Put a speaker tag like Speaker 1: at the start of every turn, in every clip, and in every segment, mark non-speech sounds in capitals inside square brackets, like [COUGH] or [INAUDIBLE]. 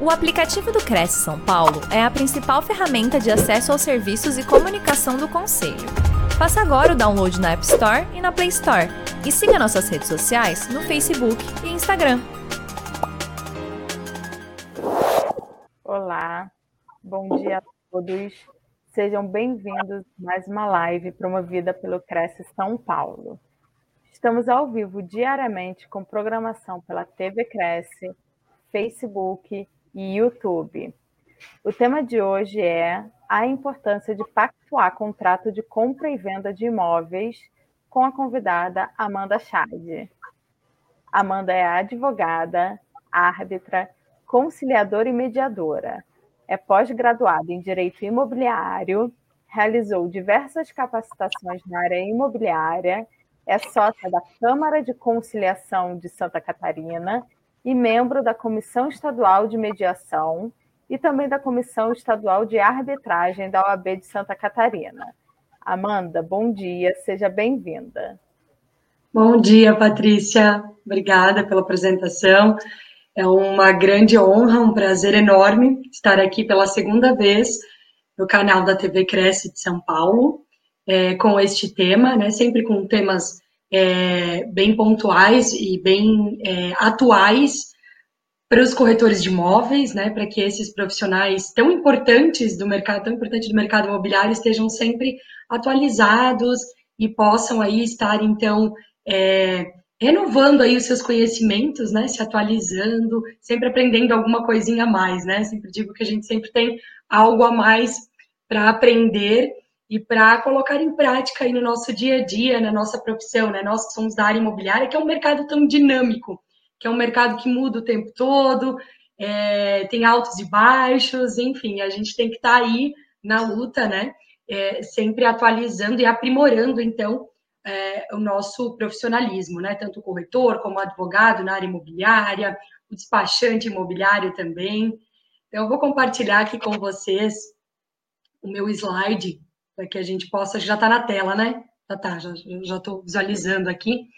Speaker 1: O aplicativo do Cresce São Paulo é a principal ferramenta de acesso aos serviços e comunicação do Conselho. Faça agora o download na App Store e na Play Store. E siga nossas redes sociais no Facebook e Instagram.
Speaker 2: Olá, bom dia a todos. Sejam bem-vindos a mais uma live promovida pelo Cresce São Paulo. Estamos ao vivo diariamente com programação pela TV Cresce, Facebook e YouTube. O tema de hoje é a importância de pactuar contrato de compra e venda de imóveis com a convidada Amanda Chade. Amanda é advogada, árbitra, conciliadora e mediadora. É pós-graduada em Direito Imobiliário, realizou diversas capacitações na área imobiliária, é sócia da Câmara de Conciliação de Santa Catarina e membro da Comissão Estadual de Mediação e também da Comissão Estadual de Arbitragem da OAB de Santa Catarina. Amanda, bom dia, seja bem-vinda.
Speaker 3: Bom dia, Patrícia. Obrigada pela apresentação. É uma grande honra, um prazer enorme estar aqui pela segunda vez no canal da TV Cresce de São Paulo, é, com este tema, né, sempre com temas é, bem pontuais e bem é, atuais para os corretores de imóveis, né, para que esses profissionais tão importantes do mercado, tão importante do mercado imobiliário, estejam sempre atualizados e possam aí estar então é, renovando aí os seus conhecimentos, né, se atualizando, sempre aprendendo alguma coisinha a mais, né? Sempre digo que a gente sempre tem algo a mais para aprender e para colocar em prática aí no nosso dia a dia, na nossa profissão, né? Nós que somos da área imobiliária, que é um mercado tão dinâmico, que é um mercado que muda o tempo todo, é, tem altos e baixos, enfim, a gente tem que estar tá aí na luta, né? É, sempre atualizando e aprimorando, então, é, o nosso profissionalismo, né? Tanto o corretor como o advogado na área imobiliária, o despachante imobiliário também. Então, eu vou compartilhar aqui com vocês o meu slide para que a gente possa. Já está na tela, né? Já está, já estou visualizando aqui.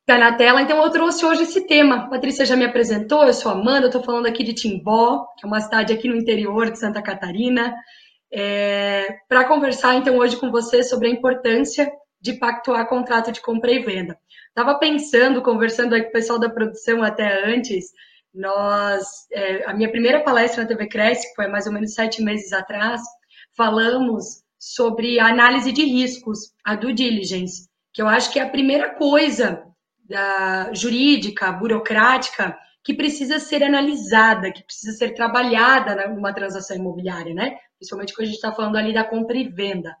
Speaker 3: Está na tela, então eu trouxe hoje esse tema. A Patrícia já me apresentou, eu sou Amanda, estou falando aqui de Timbó, que é uma cidade aqui no interior de Santa Catarina, é, para conversar então hoje com você sobre a importância de pactuar contrato de compra e venda. Estava pensando, conversando aí com o pessoal da produção até antes, nós, é, a minha primeira palestra na TV Cresce, que foi mais ou menos sete meses atrás, falamos sobre a análise de riscos, a due diligence, que eu acho que é a primeira coisa da jurídica, burocrática, que precisa ser analisada, que precisa ser trabalhada numa transação imobiliária, né? Principalmente quando a gente está falando ali da compra e venda.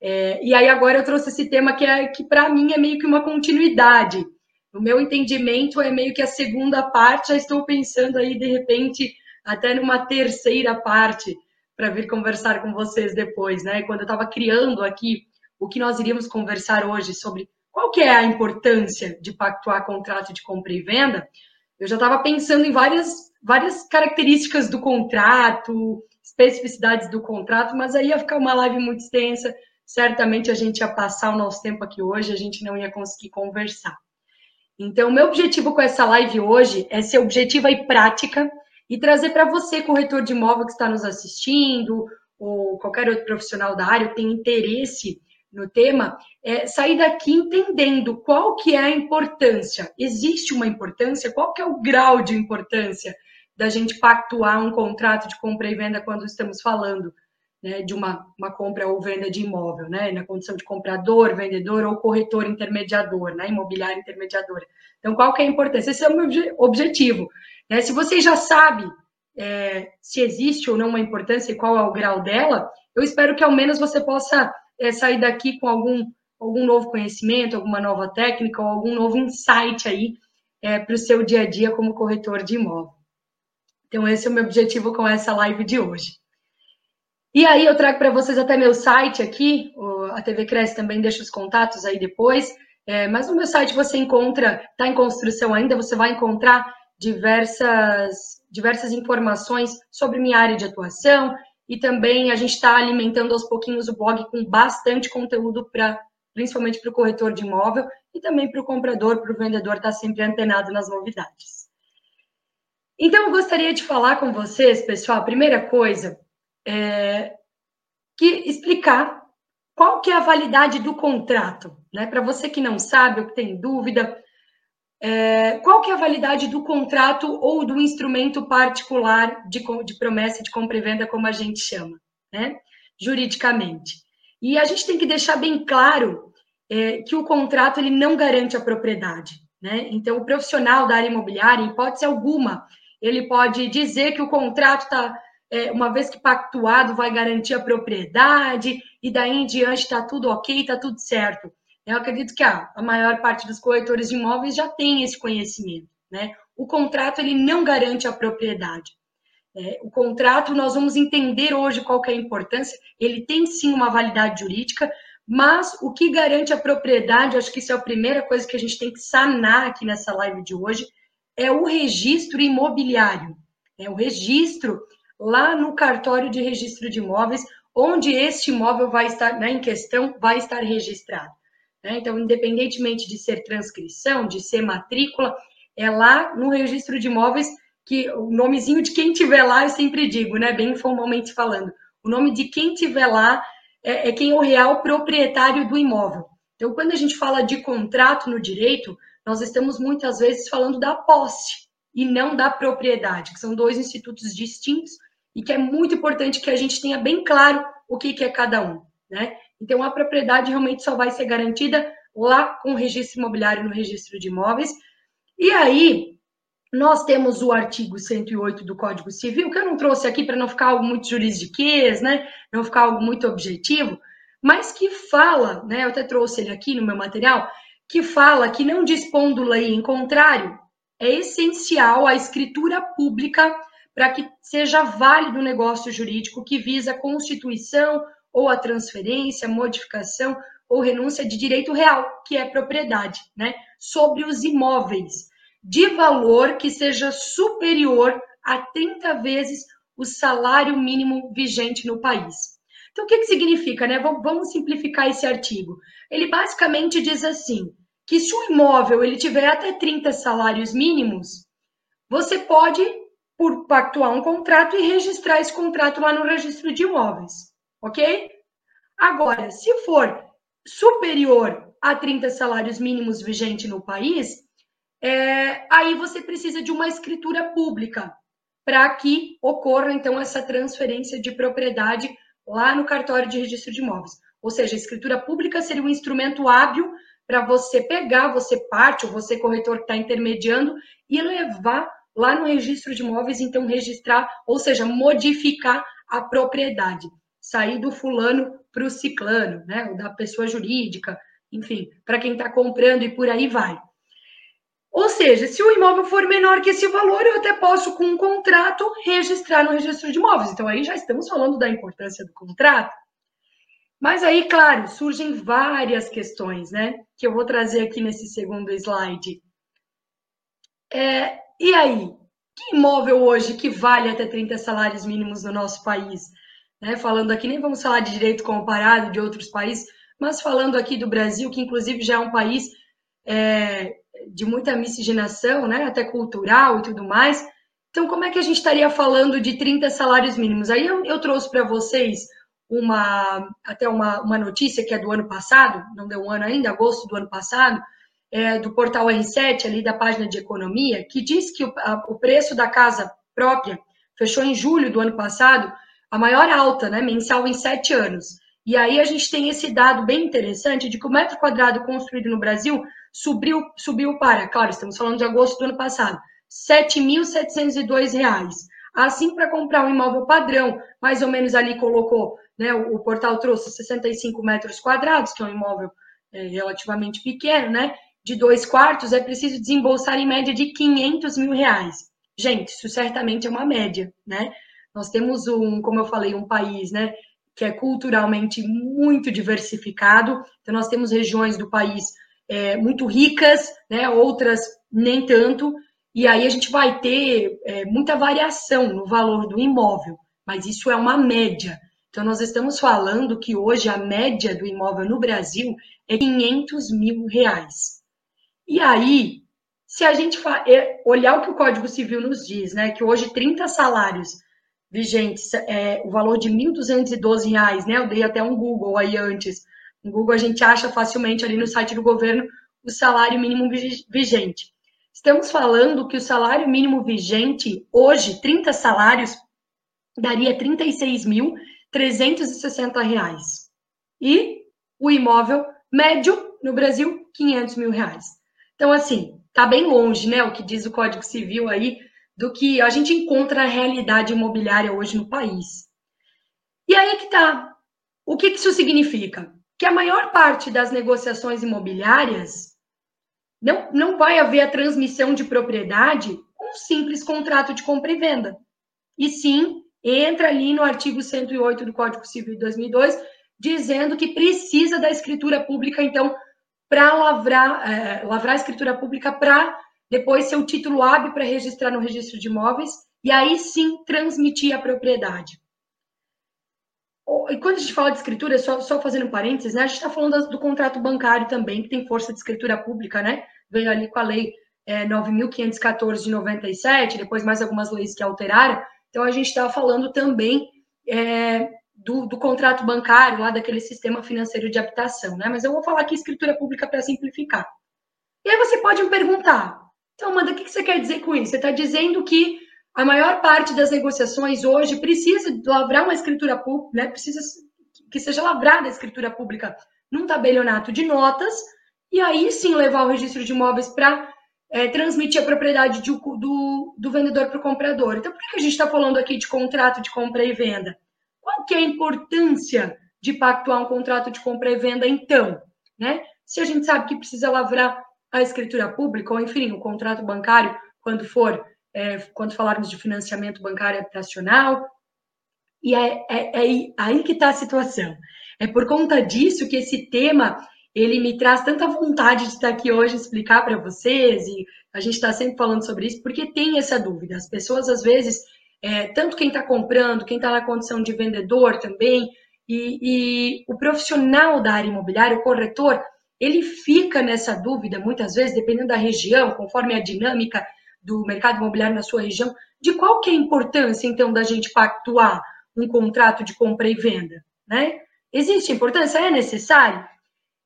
Speaker 3: É, e aí agora eu trouxe esse tema que, é, que para mim é meio que uma continuidade. No meu entendimento é meio que a segunda parte, já estou pensando aí de repente até numa terceira parte, para vir conversar com vocês depois, né? Quando eu estava criando aqui o que nós iríamos conversar hoje sobre qual que é a importância de pactuar contrato de compra e venda, eu já estava pensando em várias, várias características do contrato, especificidades do contrato, mas aí ia ficar uma live muito extensa, certamente a gente ia passar o nosso tempo aqui hoje, a gente não ia conseguir conversar. Então, meu objetivo com essa live hoje é ser objetiva e prática, e trazer para você, corretor de imóvel que está nos assistindo, ou qualquer outro profissional da área tem interesse no tema, é, sair daqui entendendo qual que é a importância. Existe uma importância? Qual que é o grau de importância da gente pactuar um contrato de compra e venda quando estamos falando né, de uma, uma compra ou venda de imóvel, né, na condição de comprador, vendedor ou corretor intermediador, né, imobiliário intermediador. Então, qual que é a importância? Esse é o meu objetivo. Né? Se você já sabe é, se existe ou não uma importância e qual é o grau dela, eu espero que ao menos você possa é, sair daqui com algum, algum novo conhecimento, alguma nova técnica ou algum novo insight aí é, para o seu dia a dia como corretor de imóvel. Então, esse é o meu objetivo com essa live de hoje. E aí, eu trago para vocês até meu site aqui, a TV Cresce também deixa os contatos aí depois, é, mas no meu site você encontra, está em construção ainda, você vai encontrar diversas, diversas informações sobre minha área de atuação e também a gente está alimentando aos pouquinhos o blog com bastante conteúdo para principalmente para o corretor de imóvel e também para o comprador, para o vendedor estar tá sempre antenado nas novidades. Então, eu gostaria de falar com vocês, pessoal, a primeira coisa é que explicar qual que é a validade do contrato, né? Para você que não sabe ou que tem dúvida, é, qual que é a validade do contrato ou do instrumento particular de, de promessa de compra e venda, como a gente chama, né? Juridicamente. E a gente tem que deixar bem claro é, que o contrato ele não garante a propriedade, né? Então, o profissional da área imobiliária, em hipótese alguma, ele pode dizer que o contrato está, é, uma vez que pactuado, vai garantir a propriedade, e daí em diante está tudo ok, está tudo certo. Eu acredito que a, a maior parte dos corretores de imóveis já tem esse conhecimento. Né? O contrato ele não garante a propriedade. É, o contrato, nós vamos entender hoje qual que é a importância, ele tem sim uma validade jurídica, mas o que garante a propriedade, acho que isso é a primeira coisa que a gente tem que sanar aqui nessa live de hoje, é o registro imobiliário. É o registro lá no cartório de registro de imóveis, onde este imóvel vai estar, né, em questão, vai estar registrado. Né? Então, independentemente de ser transcrição, de ser matrícula, é lá no registro de imóveis que o nomezinho de quem tiver lá, eu sempre digo, né, bem formalmente falando, o nome de quem tiver lá é, é quem é o real proprietário do imóvel. Então, quando a gente fala de contrato no direito, nós estamos muitas vezes falando da posse e não da propriedade, que são dois institutos distintos e que é muito importante que a gente tenha bem claro o que, que é cada um, né? Então, a propriedade realmente só vai ser garantida lá com o registro imobiliário no registro de imóveis. E aí, nós temos o artigo 108 do Código Civil, que eu não trouxe aqui para não ficar algo muito jurisdiquês, né? Não ficar algo muito objetivo, mas que fala, né? Eu até trouxe ele aqui no meu material, que fala que não dispondo lei em contrário, é essencial a escritura pública para que seja válido o negócio jurídico que visa a constituição ou a transferência, modificação ou renúncia de direito real, que é propriedade, né, sobre os imóveis, de valor que seja superior a 30 vezes o salário mínimo vigente no país. Então, o que, que significa, né? Vamos simplificar esse artigo. Ele basicamente diz assim: que se o imóvel ele tiver até 30 salários mínimos, você pode, por pactuar um contrato e registrar esse contrato lá no registro de imóveis, ok? Agora, se for superior a 30 salários mínimos vigente no país, é, aí você precisa de uma escritura pública para que ocorra então essa transferência de propriedade lá no cartório de registro de imóveis. Ou seja, a escritura pública seria um instrumento hábil para você pegar, você parte, ou você corretor que está intermediando, e levar lá no registro de imóveis, então registrar, ou seja, modificar a propriedade. Sair do fulano para o ciclano, né? Ou da pessoa jurídica, enfim, para quem está comprando e por aí vai. Ou seja, se o imóvel for menor que esse valor, eu até posso, com um contrato, registrar no registro de imóveis. Então, aí já estamos falando da importância do contrato. Mas aí, claro, surgem várias questões, né? Que eu vou trazer aqui nesse segundo slide. É, e aí? Que imóvel hoje que vale até 30 salários mínimos no nosso país? Né? Falando aqui, nem vamos falar de direito comparado de outros países, mas falando aqui do Brasil, que inclusive já é um país é, de muita miscigenação, né? Até cultural e tudo mais. Então, como é que a gente estaria falando de 30 salários mínimos? Aí eu, eu trouxe para vocês uma até uma, uma notícia que é do ano passado, não deu um ano ainda, agosto do ano passado, é, do portal R7, ali da página de economia, que diz que o, a, o preço da casa própria fechou em julho do ano passado, a maior alta, né, mensal em sete anos. E aí a gente tem esse dado bem interessante de que o metro quadrado construído no Brasil subiu, subiu para, claro, estamos falando de agosto do ano passado, R$ 7.702. Assim, para comprar um imóvel padrão, mais ou menos ali colocou né? O, o, portal trouxe 65 metros quadrados, que é um imóvel é, relativamente pequeno, né? De dois quartos, é preciso desembolsar em média de 500 mil reais. Gente, isso certamente é uma média, né? Nós temos um, como eu falei, um país, né? Que é culturalmente muito diversificado. Então, nós temos regiões do país é, muito ricas, né? Outras nem tanto. E aí a gente vai ter é, muita variação no valor do imóvel, mas isso é uma média. Então, nós estamos falando que hoje a média do imóvel no Brasil é 500 mil reais. E aí, se a gente é, olhar o que o Código Civil nos diz, né, que hoje 30 salários vigentes, é, o valor de R$ 1.212, né, eu dei até um Google aí antes, no Google a gente acha facilmente ali no site do governo o salário mínimo vigente. Estamos falando que o salário mínimo vigente, hoje, 30 salários, daria R$ 36.360. E o imóvel médio no Brasil, 500 mil reais. Então, assim, tá bem longe, né, o que diz o Código Civil aí, do que a gente encontra na realidade imobiliária hoje no país. E aí que tá. O que, isso significa? Que a maior parte das negociações imobiliárias não, não vai haver a transmissão de propriedade com um simples contrato de compra e venda. E sim, entra ali no artigo 108 do Código Civil de 2002, dizendo que precisa da escritura pública, então, para lavrar, é, lavrar a escritura pública para depois ser o título hábil para registrar no registro de imóveis e aí sim transmitir a propriedade. E quando a gente fala de escritura, só, só fazendo um parênteses, né, a gente está falando do contrato bancário também, que tem força de escritura pública, né? Veio ali com a lei é, 9.514 de 97, depois mais algumas leis que alteraram. Então, a gente está falando também é, do, do, contrato bancário, lá daquele sistema financeiro de habitação, né? Mas eu vou falar aqui escritura pública para simplificar. E aí você pode me perguntar, então, Amanda, o que você quer dizer com isso? Você está dizendo que a maior parte das negociações hoje precisa lavrar uma escritura pública, né? Precisa que seja lavrada a escritura pública num tabelionato de notas, e aí sim levar o registro de imóveis para é, transmitir a propriedade de, do, do vendedor para o comprador. Então, por que a gente está falando aqui de contrato de compra e venda? Qual que é a importância de pactuar um contrato de compra e venda, então? Né? Se a gente sabe que precisa lavrar a escritura pública, ou enfim, o contrato bancário, quando for, é, quando falarmos de financiamento bancário habitacional, e é, é, é aí que está a situação. É por conta disso que esse tema ele me traz tanta vontade de estar aqui hoje explicar para vocês e a gente está sempre falando sobre isso porque tem essa dúvida. As pessoas às vezes é, tanto quem está comprando, quem está na condição de vendedor também, e, e, o profissional da área imobiliária, o corretor, ele fica nessa dúvida, muitas vezes, dependendo da região, conforme a dinâmica do mercado imobiliário na sua região, de qual que é a importância, então, da gente pactuar um contrato de compra e venda, né? Existe importância? É necessário?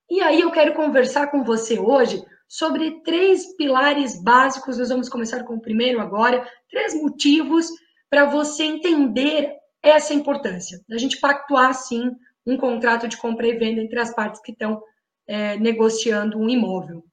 Speaker 3: E aí eu quero conversar com você hoje sobre três pilares básicos. Nós vamos começar com o primeiro agora, três motivos para você entender essa importância, da gente pactuar, sim, um contrato de compra e venda entre as partes que estão é, negociando um imóvel.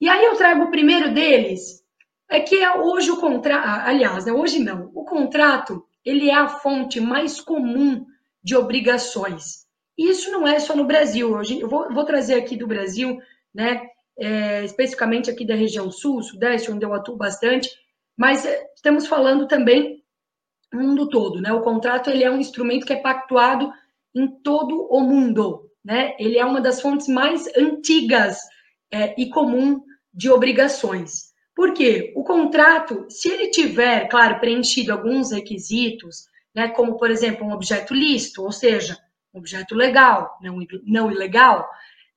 Speaker 3: E aí eu trago o primeiro deles, é que é hoje o contrato, aliás, né, hoje não, o contrato, ele é a fonte mais comum de obrigações. Isso não é só no Brasil, hoje eu vou, vou trazer aqui do Brasil, né, é, especificamente aqui da região sul, sudeste, onde eu atuo bastante, mas é, estamos falando também mundo todo, né? O contrato ele é um instrumento que é pactuado em todo o mundo, né? Ele é uma das fontes mais antigas é, e comum de obrigações. Por quê? O contrato, se ele tiver, claro, preenchido alguns requisitos, né, como, por exemplo, um objeto lícito, ou seja, um objeto legal, não, não ilegal,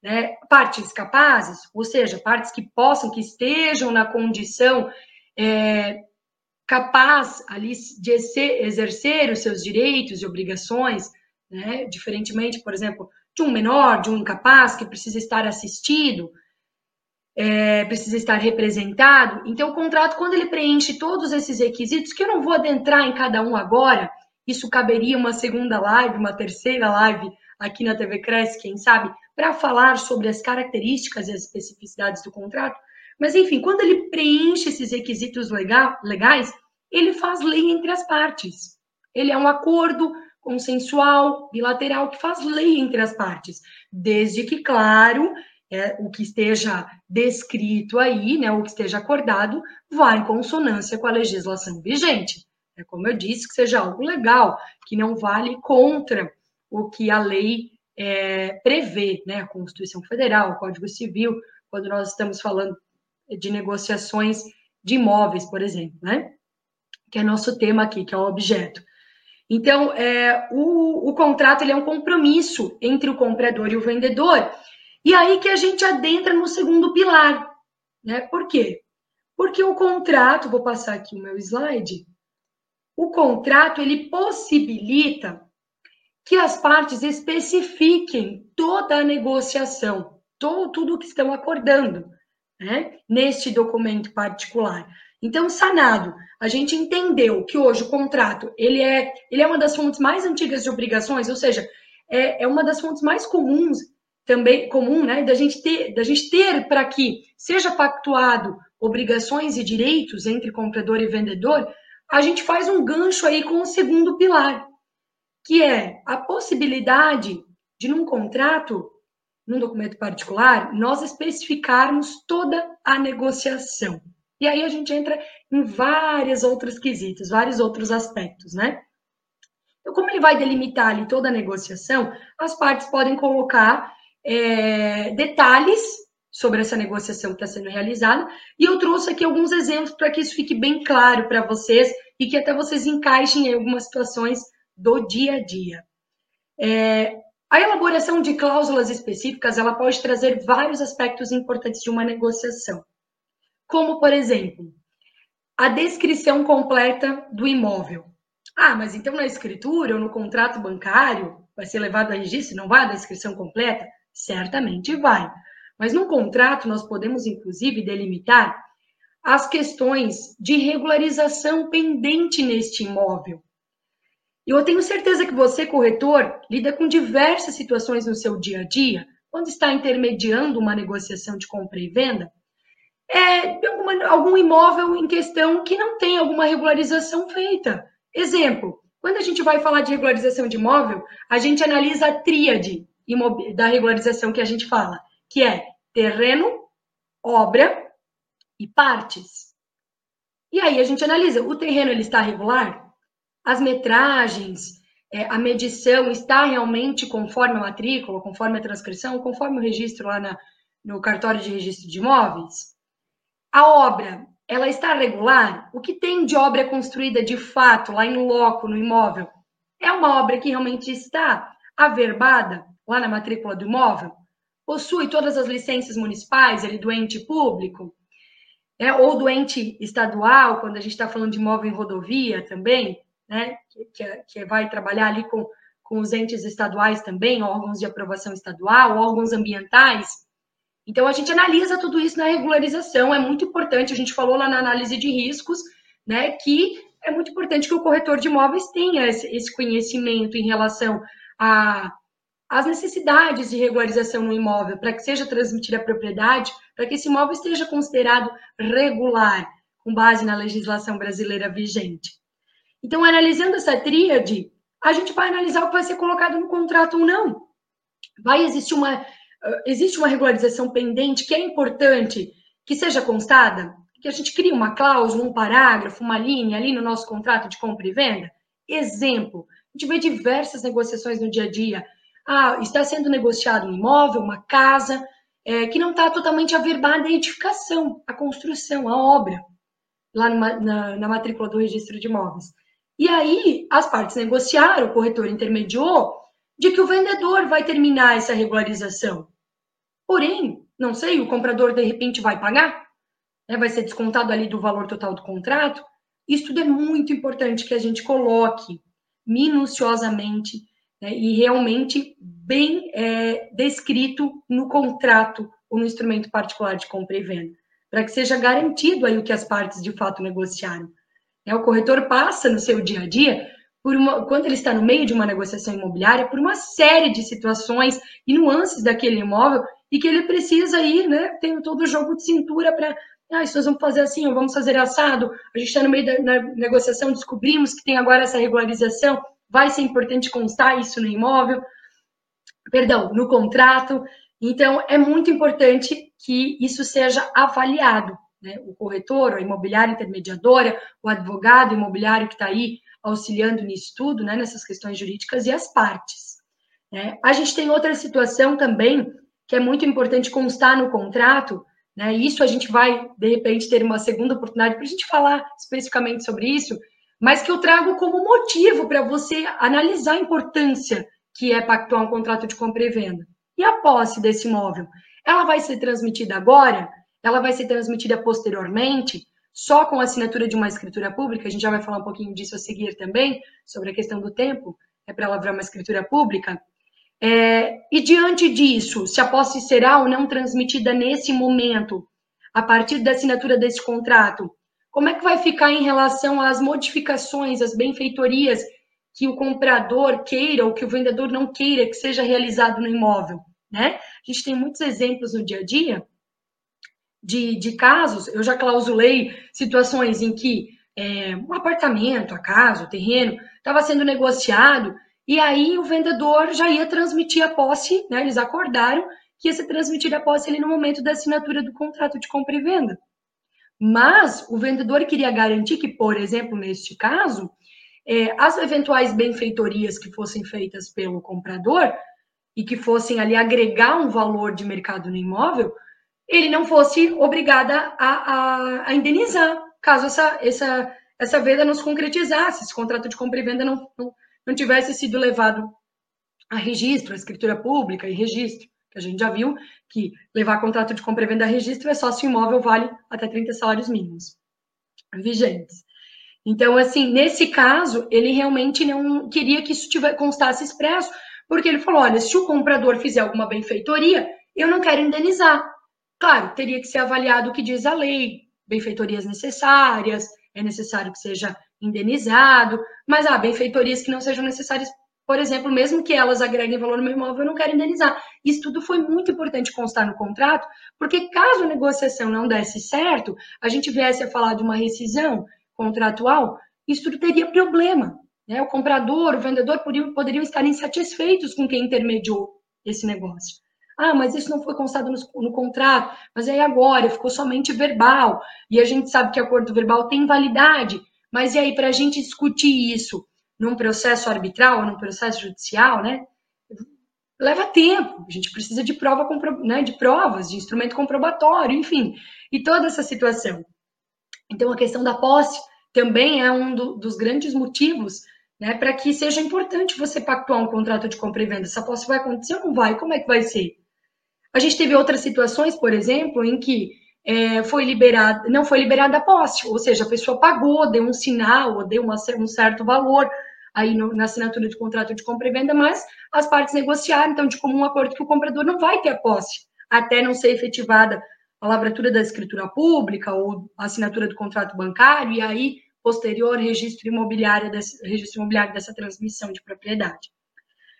Speaker 3: né, partes capazes, ou seja, partes que possam, que estejam na condição é, capaz ali de exercer os seus direitos e obrigações, né? diferentemente, por exemplo, de um menor, de um incapaz que precisa estar assistido, é, precisa estar representado. Então, o contrato, quando ele preenche todos esses requisitos, que eu não vou adentrar em cada um agora, isso caberia uma segunda live, uma terceira live aqui na TV Cresce, quem sabe, para falar sobre as características e as especificidades do contrato. Mas, enfim, quando ele preenche esses requisitos legal, legais, ele faz lei entre as partes. Ele é um acordo consensual, bilateral, que faz lei entre as partes, desde que, claro, é, o que esteja descrito aí, né, o que esteja acordado, vá em consonância com a legislação vigente. É como eu disse, que seja algo legal, que não vale contra o que a lei é, prevê, né, a Constituição Federal, o Código Civil, quando nós estamos falando de negociações de imóveis, por exemplo, né? Que é nosso tema aqui, que é o objeto. Então, é, o, o contrato ele é um compromisso entre o comprador e o vendedor. E aí que a gente adentra no segundo pilar, né? Por quê? Porque o contrato, vou passar aqui o meu slide, o contrato ele possibilita que as partes especifiquem toda a negociação, todo, tudo o que estão acordando, né, neste documento particular. Então, sanado, a gente entendeu que hoje o contrato ele é, ele é uma das fontes mais antigas de obrigações, ou seja, é, é uma das fontes mais comuns também comum, né, da gente ter, da gente ter para que seja pactuado obrigações e direitos entre comprador e vendedor, a gente faz um gancho aí com o segundo pilar, que é a possibilidade de num contrato, num documento particular, nós especificarmos toda a negociação. E aí a gente entra em vários outros quesitos, vários outros aspectos, né? Então, como ele vai delimitar ali toda a negociação, as partes podem colocar é, detalhes sobre essa negociação que está sendo realizada, e eu trouxe aqui alguns exemplos para que isso fique bem claro para vocês e que até vocês encaixem em algumas situações do dia a dia. É, a elaboração de cláusulas específicas ela pode trazer vários aspectos importantes de uma negociação como, por exemplo, a descrição completa do imóvel. Ah, mas então na escritura ou no contrato bancário vai ser levado a registro, não vai a descrição completa? Certamente vai. Mas no contrato nós podemos, inclusive, delimitar as questões de regularização pendente neste imóvel. E eu tenho certeza que você, corretor, lida com diversas situações no seu dia a dia, quando está intermediando uma negociação de compra e venda, é, alguma, algum imóvel em questão que não tem alguma regularização feita. Exemplo, quando a gente vai falar de regularização de imóvel, a gente analisa a tríade da regularização que a gente fala, que é terreno, obra e partes. E aí a gente analisa, o terreno ele está regular? As metragens, é, a medição está realmente conforme a matrícula, conforme a transcrição, conforme o registro lá na, no cartório de registro de imóveis? A obra, ela está regular? O que tem de obra construída de fato lá em loco, no imóvel? É uma obra que realmente está averbada lá na matrícula do imóvel? Possui todas as licenças municipais, ele do ente público? É, ou do ente estadual, quando a gente está falando de imóvel em rodovia também, né? Que, que, que vai trabalhar ali com, com os entes estaduais também, órgãos de aprovação estadual, órgãos ambientais. Então, a gente analisa tudo isso na regularização, é muito importante, a gente falou lá na análise de riscos, né, que é muito importante que o corretor de imóveis tenha esse, conhecimento em relação a as necessidades de regularização no imóvel, para que seja transmitida a propriedade, para que esse imóvel esteja considerado regular, com base na legislação brasileira vigente. Então, analisando essa tríade, a gente vai analisar o que vai ser colocado no contrato ou não. Vai existir uma existe uma regularização pendente que é importante que seja constada? Que a gente crie uma cláusula, um parágrafo, uma linha ali no nosso contrato de compra e venda? Exemplo, a gente vê diversas negociações no dia a dia. Ah, está sendo negociado um imóvel, uma casa, é, que não está totalmente averbada a edificação, a construção, a obra, lá numa, na, na matrícula do registro de imóveis. E aí, as partes negociaram, o corretor intermediou, de que o vendedor vai terminar essa regularização. Porém, não sei, o comprador de repente vai pagar, né, vai ser descontado ali do valor total do contrato. Isso tudo é muito importante que a gente coloque minuciosamente né, e realmente bem é, descrito no contrato ou no instrumento particular de compra e venda, para que seja garantido aí o que as partes de fato negociaram. É, o corretor passa no seu dia a dia uma, quando ele está no meio de uma negociação imobiliária, por uma série de situações e nuances daquele imóvel e que ele precisa ir, né? Tem todo o jogo de cintura para. Ah, isso nós vamos fazer assim, ou vamos fazer assado. A gente está no meio da negociação, descobrimos que tem agora essa regularização. Vai ser importante constar isso no imóvel, perdão, no contrato. Então, é muito importante que isso seja avaliado. Né? O corretor, a imobiliária intermediadora, o advogado imobiliário que está aí auxiliando nisso tudo, né? nessas questões jurídicas, e as partes. Né? A gente tem outra situação também que é muito importante constar no contrato, né? Isso a gente vai, de repente, ter uma segunda oportunidade para a gente falar especificamente sobre isso, mas que eu trago como motivo para você analisar a importância que é pactuar um contrato de compra e venda. E a posse desse imóvel? Ela vai ser transmitida agora? ela vai ser transmitida posteriormente, só com a assinatura de uma escritura pública, a gente já vai falar um pouquinho disso a seguir também, sobre a questão do tempo, é para ela virar uma escritura pública. É, e diante disso, se a posse será ou não transmitida nesse momento, a partir da assinatura desse contrato, como é que vai ficar em relação às modificações, às benfeitorias que o comprador queira ou que o vendedor não queira que seja realizado no imóvel, né? A gente tem muitos exemplos no dia a dia de, de casos, eu já clausulei situações em que é, um apartamento, a casa, o terreno, estava sendo negociado e aí o vendedor já ia transmitir a posse, né? Eles acordaram que ia se transmitir a posse ali no momento da assinatura do contrato de compra e venda. Mas o vendedor queria garantir que, por exemplo, neste caso, é, as eventuais benfeitorias que fossem feitas pelo comprador e que fossem ali agregar um valor de mercado no imóvel, ele não fosse obrigada a, a, a indenizar, caso essa, essa, essa venda não se concretizasse, esse contrato de compra e venda não, não, não tivesse sido levado a registro, a escritura pública e registro que a gente já viu que levar contrato de compra e venda a registro é só se o imóvel vale até 30 salários mínimos vigentes. Então, assim, nesse caso, ele realmente não queria que isso tivesse, constasse expresso, porque ele falou: olha, se o comprador fizer alguma benfeitoria, eu não quero indenizar. Claro, teria que ser avaliado o que diz a lei, benfeitorias necessárias, é necessário que seja indenizado, mas há benfeitorias que não sejam necessárias por exemplo, mesmo que elas agreguem valor no meu imóvel, eu não quero indenizar. Isso tudo foi muito importante constar no contrato, porque caso a negociação não desse certo, a gente viesse a falar de uma rescisão contratual, isso tudo teria problema. Né? O comprador, o vendedor poderiam, poderiam estar insatisfeitos com quem intermediou esse negócio. Ah, mas isso não foi constado no, no, contrato, mas aí agora ficou somente verbal, e a gente sabe que acordo verbal tem validade, mas e aí, para a gente discutir isso num processo arbitral, num processo judicial, né? Leva tempo, a gente precisa de prova, né, de provas, de instrumento comprobatório, enfim, e toda essa situação. Então, a questão da posse também é um do, dos grandes motivos né, para que seja importante você pactuar um contrato de compra e venda. Essa posse vai acontecer ou não vai? Como é que vai ser? A gente teve outras situações, por exemplo, em que é, foi liberada, não foi liberada a posse, ou seja, a pessoa pagou, deu um sinal, ou deu uma, um certo valor aí no, na assinatura de contrato de compra e venda, mas as partes negociaram, então, de comum acordo que o comprador não vai ter a posse até não ser efetivada a lavratura da escritura pública ou a assinatura do contrato bancário, e aí, posterior, registro imobiliário, desse, registro imobiliário dessa transmissão de propriedade.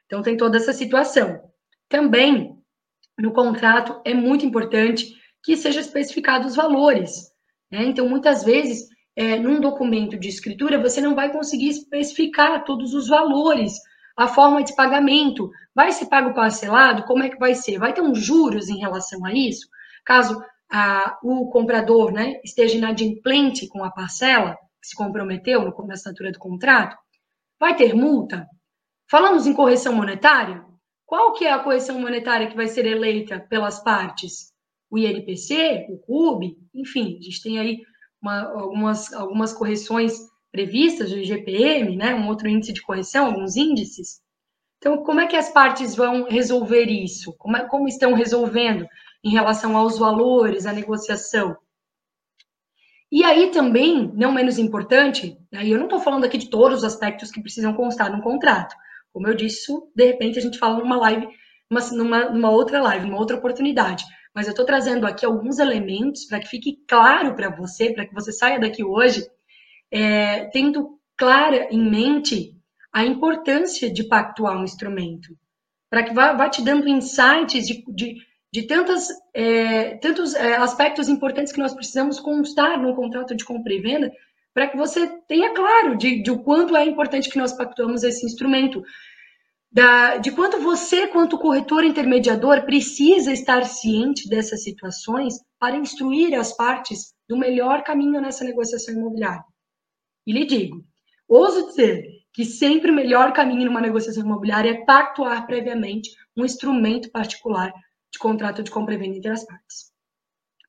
Speaker 3: Então, tem toda essa situação. Também, no contrato, é muito importante que seja especificado os valores. Né? Então, muitas vezes, é, num documento de escritura, você não vai conseguir especificar todos os valores, a forma de pagamento. Vai ser pago parcelado? Como é que vai ser? Vai ter uns juros em relação a isso? Caso a, o comprador né, esteja inadimplente com a parcela que se comprometeu na assinatura do contrato, vai ter multa? Falamos em correção monetária? Qual que é a correção monetária que vai ser eleita pelas partes? O INPC, o CUB, enfim, a gente tem aí uma, algumas, algumas correções previstas do IGPM, né, um outro índice de correção, alguns índices. Então, como é que as partes vão resolver isso? Como, é, como estão resolvendo em relação aos valores, à negociação? E aí também, não menos importante, aí eu não estou falando aqui de todos os aspectos que precisam constar no contrato. Como eu disse, de repente a gente fala numa live, numa, numa outra live, numa outra oportunidade mas eu estou trazendo aqui alguns elementos para que fique claro para você, para que você saia daqui hoje, é, tendo clara em mente a importância de pactuar um instrumento, para que vá, vá, te dando insights de, de, de tantas, é, tantos é, aspectos importantes que nós precisamos constar no contrato de compra e venda, para que você tenha claro de, de o quanto é importante que nós pactuamos esse instrumento da, de quanto você, quanto corretor intermediador, precisa estar ciente dessas situações para instruir as partes do melhor caminho nessa negociação imobiliária. E lhe digo, ouso dizer que sempre o melhor caminho numa negociação imobiliária é pactuar previamente um instrumento particular de contrato de compra e venda entre as partes.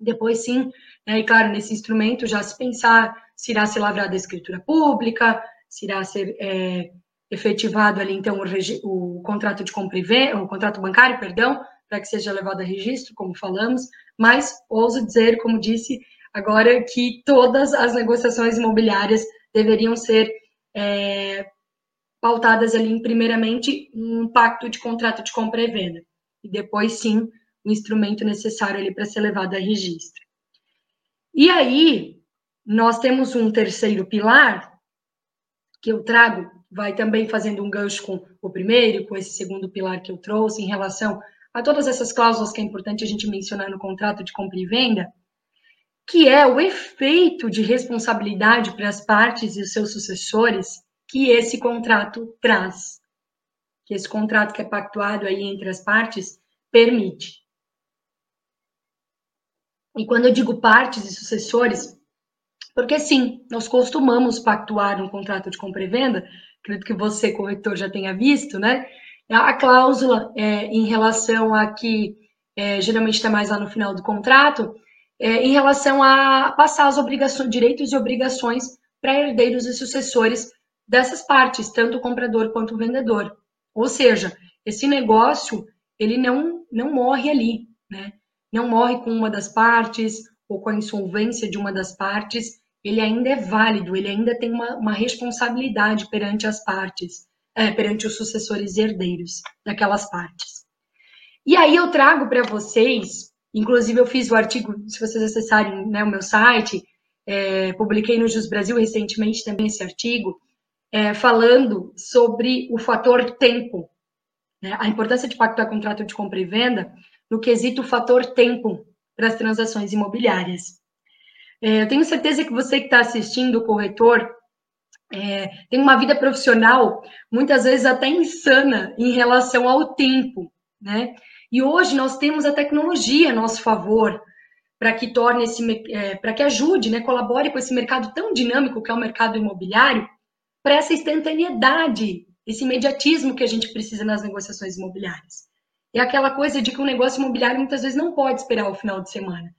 Speaker 3: Depois, sim, né, e claro, nesse instrumento já se pensar se irá ser lavrada a escritura pública, se irá ser é, efetivado ali, então, o, o, contrato de compra e venda, o contrato bancário, perdão, para que seja levado a registro, como falamos, mas ouso dizer, como disse agora, que todas as negociações imobiliárias deveriam ser é, pautadas ali, primeiramente, um pacto de contrato de compra e venda, e depois, sim, o instrumento necessário ali para ser levado a registro. E aí, nós temos um terceiro pilar, que eu trago, vai também fazendo um gancho com o primeiro, com esse segundo pilar que eu trouxe, em relação a todas essas cláusulas que é importante a gente mencionar no contrato de compra e venda, que é o efeito de responsabilidade para as partes e os seus sucessores que esse contrato traz. Que esse contrato que é pactuado aí entre as partes permite. E quando eu digo partes e sucessores, porque sim, nós costumamos pactuar um contrato de compra e venda, acredito que você, corretor, já tenha visto, né? A cláusula é, em relação a que, é, geralmente está mais lá no final do contrato, é, em relação a passar as obrigações, direitos e obrigações para herdeiros e sucessores dessas partes, tanto o comprador quanto o vendedor. Ou seja, esse negócio, ele não, não morre ali, né? não morre com uma das partes ou com a insolvência de uma das partes, ele ainda é válido, ele ainda tem uma, uma responsabilidade perante as partes, é, perante os sucessores e herdeiros daquelas partes. E aí eu trago para vocês, inclusive eu fiz o artigo, se vocês acessarem né, o meu site, é, publiquei no Jus Brasil recentemente também esse artigo, é, falando sobre o fator tempo, né, a importância de pactuar contrato de compra e venda, no quesito fator tempo para as transações imobiliárias. É, eu tenho certeza que você que está assistindo, o corretor, é, tem uma vida profissional muitas vezes até insana em relação ao tempo, né? E hoje nós temos a tecnologia a nosso favor para que torne esse, é, para que ajude, né, colabore com esse mercado tão dinâmico que é o mercado imobiliário, para essa instantaneidade, esse imediatismo que a gente precisa nas negociações imobiliárias. É aquela coisa de que um negócio imobiliário muitas vezes não pode esperar o final de semana.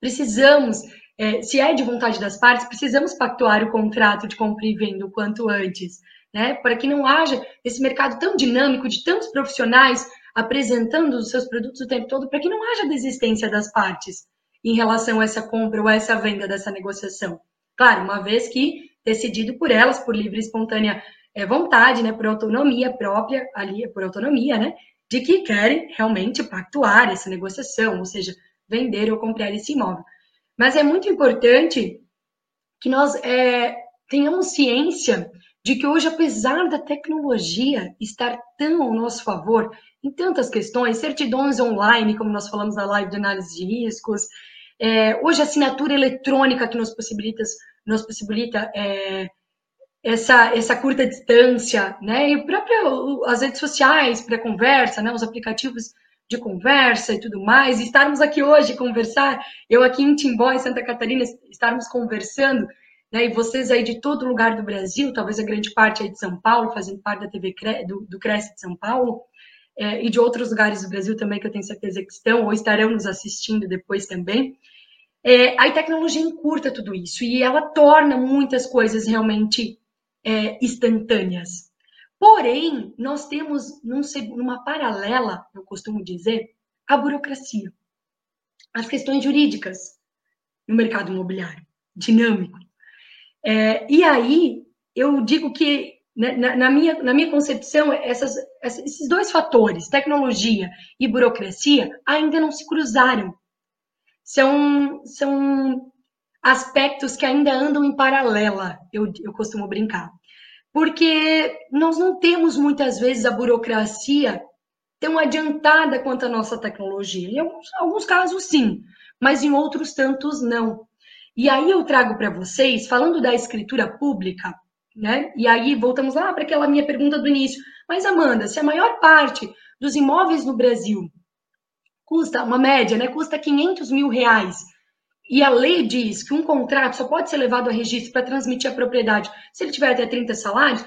Speaker 3: Precisamos, é, se é de vontade das partes, precisamos pactuar o contrato de compra e venda o quanto antes, né? Para que não haja esse mercado tão dinâmico de tantos profissionais apresentando os seus produtos o tempo todo, para que não haja desistência das partes em relação a essa compra ou a essa venda dessa negociação. Claro, uma vez que decidido por elas, por livre e espontânea é, vontade, né, por autonomia própria, ali, por autonomia, né, de que querem realmente pactuar essa negociação, ou seja, vender ou comprar esse imóvel. Mas é muito importante que nós é, tenhamos ciência de que hoje, apesar da tecnologia estar tão ao nosso favor em tantas questões, certidões online, como nós falamos na live de análise de riscos, é, hoje a assinatura eletrônica que nos possibilita, nos possibilita é, essa, essa curta distância, né? E próprio as redes sociais para conversa, né? Os aplicativos de conversa e tudo mais. E estarmos aqui hoje conversar, eu aqui em Timbó, em Santa Catarina, estarmos conversando, né? E vocês aí de todo lugar do Brasil, talvez a grande parte aí de São Paulo, fazendo parte da TV do, do Cresce de São Paulo. É, e de outros lugares do Brasil também, que eu tenho certeza que estão ou estarão nos assistindo depois também. É, a tecnologia encurta tudo isso e ela torna muitas coisas realmente é, instantâneas. Porém, nós temos num, numa paralela, eu costumo dizer, a burocracia, as questões jurídicas no mercado imobiliário, dinâmico. É, e aí, eu digo que, né, na, na, minha, na minha concepção, essas, esses dois fatores, tecnologia e burocracia, ainda não se cruzaram. São, são aspectos que ainda andam em paralela, eu, eu costumo brincar. Porque nós não temos muitas vezes a burocracia tão adiantada quanto a nossa tecnologia. Em alguns, alguns casos, sim, mas em outros tantos, não. E aí eu trago para vocês, falando da escritura pública, né? E aí voltamos lá para aquela minha pergunta do início. Mas, Amanda, se a maior parte dos imóveis no Brasil custa, uma média, né? Custa 500 mil reais e a lei diz que um contrato só pode ser levado a registro para transmitir a propriedade se ele tiver até 30 salários,